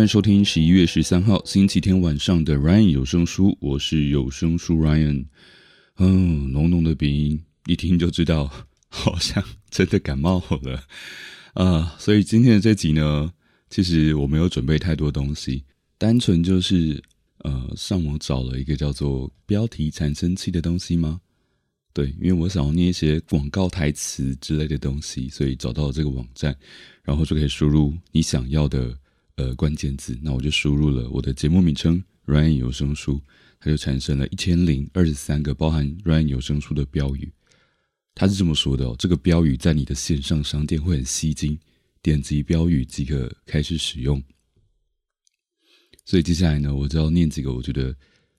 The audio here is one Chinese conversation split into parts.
欢迎收听十一月十三号星期天晚上的 Ryan 有声书，我是有声书 Ryan。嗯，浓浓的鼻音，一听就知道，好像真的感冒了啊！所以今天的这集呢，其实我没有准备太多东西，单纯就是呃，上网找了一个叫做“标题产生器”的东西吗？对，因为我想要念一些广告台词之类的东西，所以找到了这个网站，然后就可以输入你想要的呃关键字。那我就输入了我的节目名称 “Ryan 有声书”，它就产生了一千零二十三个包含 “Ryan 有声书”的标语。它是这么说的哦：这个标语在你的线上商店会很吸睛，点击标语即可开始使用。所以接下来呢，我就要念几个我觉得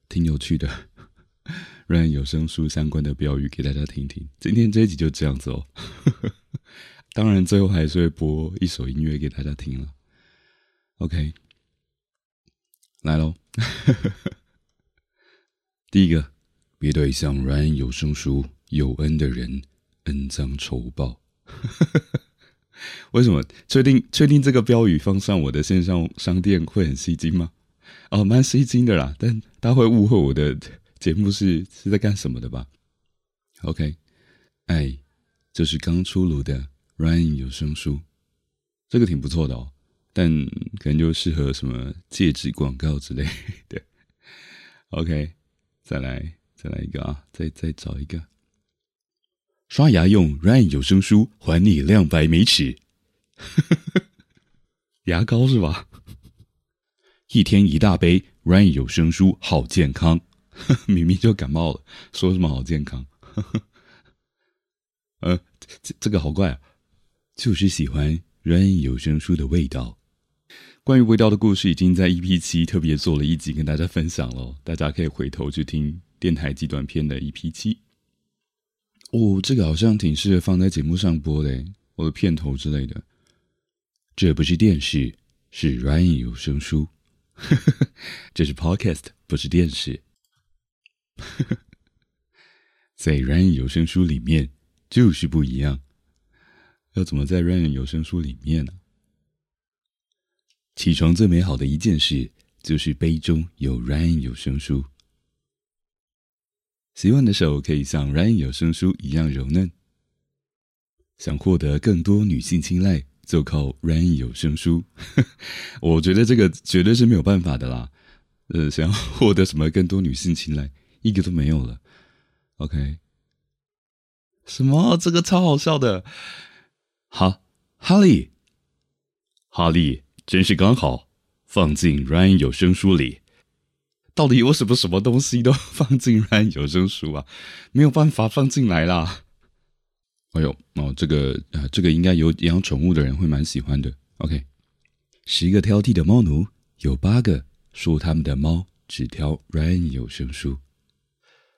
挺有趣的。“run 有声书相关的标语给大家听听。今天这一集就这样子哦。当然，最后还是会播一首音乐给大家听了。OK，来喽。第一个，别对像 Ryan 有声书有恩的人恩将仇报。为什么？确定确定这个标语放上我的线上商店会很吸睛吗？哦，蛮吸睛的啦，但大家会误会我的。节目是是在干什么的吧？OK，哎，就是刚出炉的 Ryan 有声书，这个挺不错的哦，但可能就适合什么戒指广告之类的。OK，再来再来一个啊，再再找一个，刷牙用 Ryan 有声书，还你亮白美齿。牙膏是吧？一天一大杯 Ryan 有声书，好健康。明明就感冒了，说什么好健康？呃，这这个好怪啊！就是喜欢 Rain 有声书的味道。关于味道的故事，已经在 EP 七特别做了一集跟大家分享了，大家可以回头去听电台极短片的 EP 七。哦，这个好像挺适合放在节目上播的，我的片头之类的。这不是电视，是 Rain 有声书。这是 Podcast，不是电视。在 Ryan 有声书里面就是不一样。要怎么在 Ryan 有声书里面呢？起床最美好的一件事就是杯中有 Ryan 有声书。洗碗的手可以像 Ryan 有声书一样柔嫩。想获得更多女性青睐，就靠 Ryan 有声书。我觉得这个绝对是没有办法的啦。呃，想要获得什么更多女性青睐？一个都没有了，OK？什么？这个超好笑的。好，哈利，哈利，真是刚好放进 Ryan 有声书里。到底有什么什么东西都放进 Ryan 有声书啊？没有办法放进来啦。哎呦，哦，这个呃，这个应该有养宠物的人会蛮喜欢的。OK，十个挑剔的猫奴，有八个说他们的猫只挑 Ryan 有声书。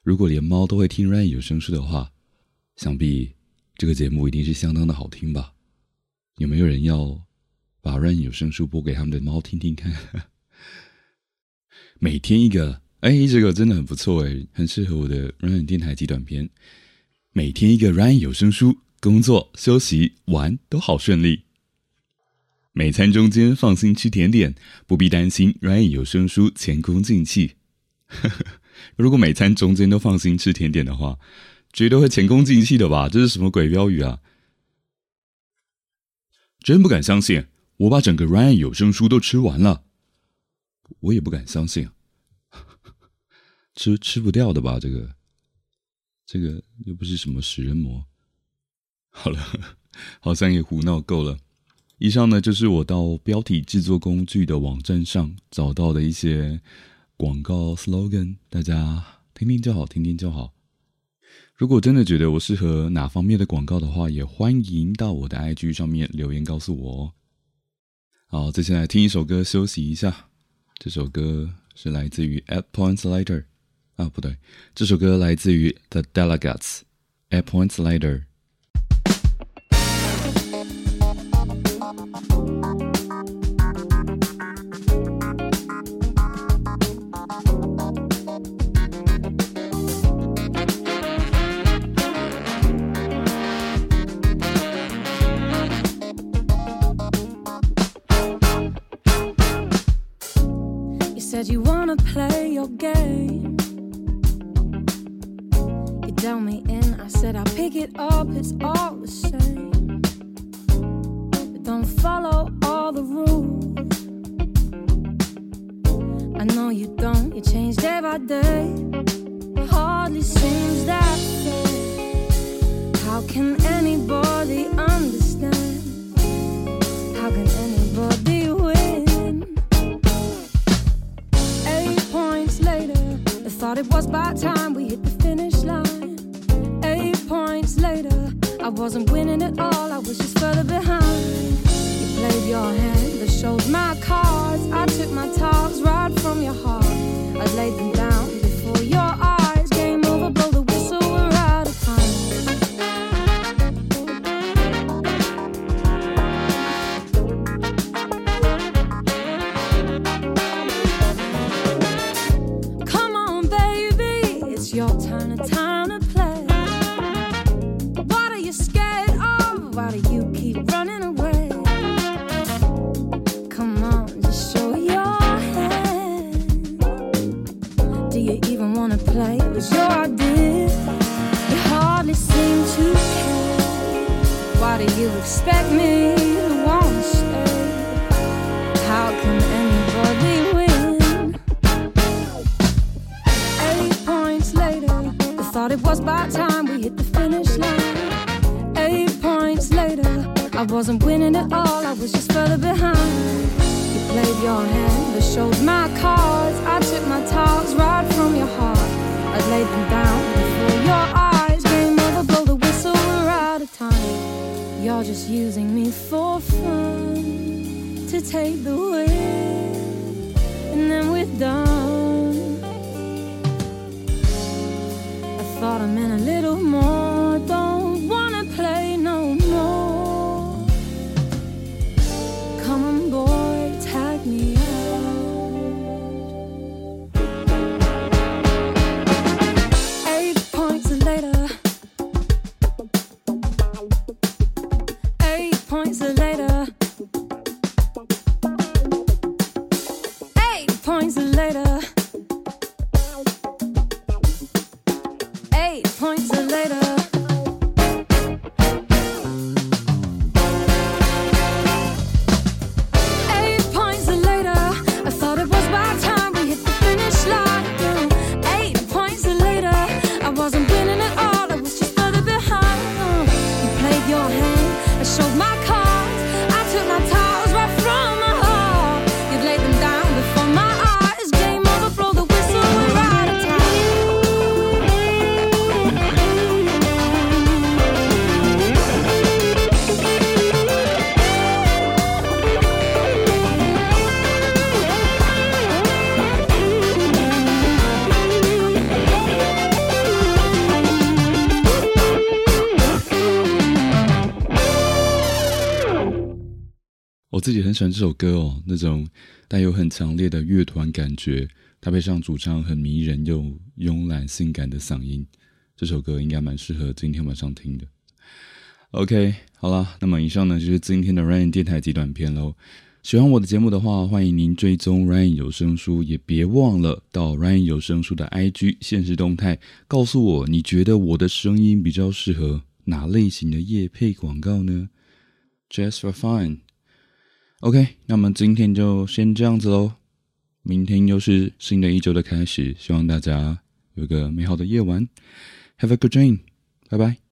如果连猫都会听 Ryan 有声书的话，想必这个节目一定是相当的好听吧？有没有人要把 Ryan 有声书播给他们的猫听听看？每天一个，哎，这个真的很不错哎，很适合我的 Ryan 电台极短片。每天一个 Ryan 有声书，工作、休息、玩都好顺利。每餐中间放心吃甜点，不必担心 Ryan 有声书前功尽弃。如果每餐中间都放心吃甜点的话，绝对会前功尽弃的吧？这是什么鬼标语啊？真不敢相信，我把整个 Ryan 有声书都吃完了。我也不敢相信，吃吃不掉的吧？这个，这个又不是什么食人魔。好了，好像也胡闹够了。以上呢，就是我到标题制作工具的网站上找到的一些。广告 slogan，大家听听就好，听听就好。如果真的觉得我适合哪方面的广告的话，也欢迎到我的 IG 上面留言告诉我哦。好，接下来听一首歌休息一下。这首歌是来自于《At Points Later》。啊，不对，这首歌来自于《The Delegates》。At Points Later。Said you wanna play your game. You tell me in, I said I'll pick it up, it's all the same. But don't follow all the rules. I know you don't, you change day by day. Hardly seems that way. How can anybody understand? Thought it was about time we hit the finish line. Eight points later, I wasn't winning at all, I was just further behind. You played your hand, I showed my cards. I took my talks right from your heart. I laid them down was behind. You played your hand, I showed my cards. I took my talks right from your heart. I laid them down before your eyes. Game over, blow the whistle, we're out of time. You're just using me for fun to take the win, and then we're done. I thought I meant a little more. 自己很喜欢这首歌哦，那种带有很强烈的乐团感觉，搭配上主唱很迷人又慵懒性感的嗓音，这首歌应该蛮适合今天晚上听的。OK，好了，那么以上呢就是今天的 Rain 电台极短片喽。喜欢我的节目的话，欢迎您追踪 Rain 有声书，也别忘了到 Rain 有声书的 IG 现实动态，告诉我你觉得我的声音比较适合哪类型的夜配广告呢？Just for fun。OK，那么今天就先这样子喽。明天又是新的一周的开始，希望大家有个美好的夜晚。Have a good dream，拜拜。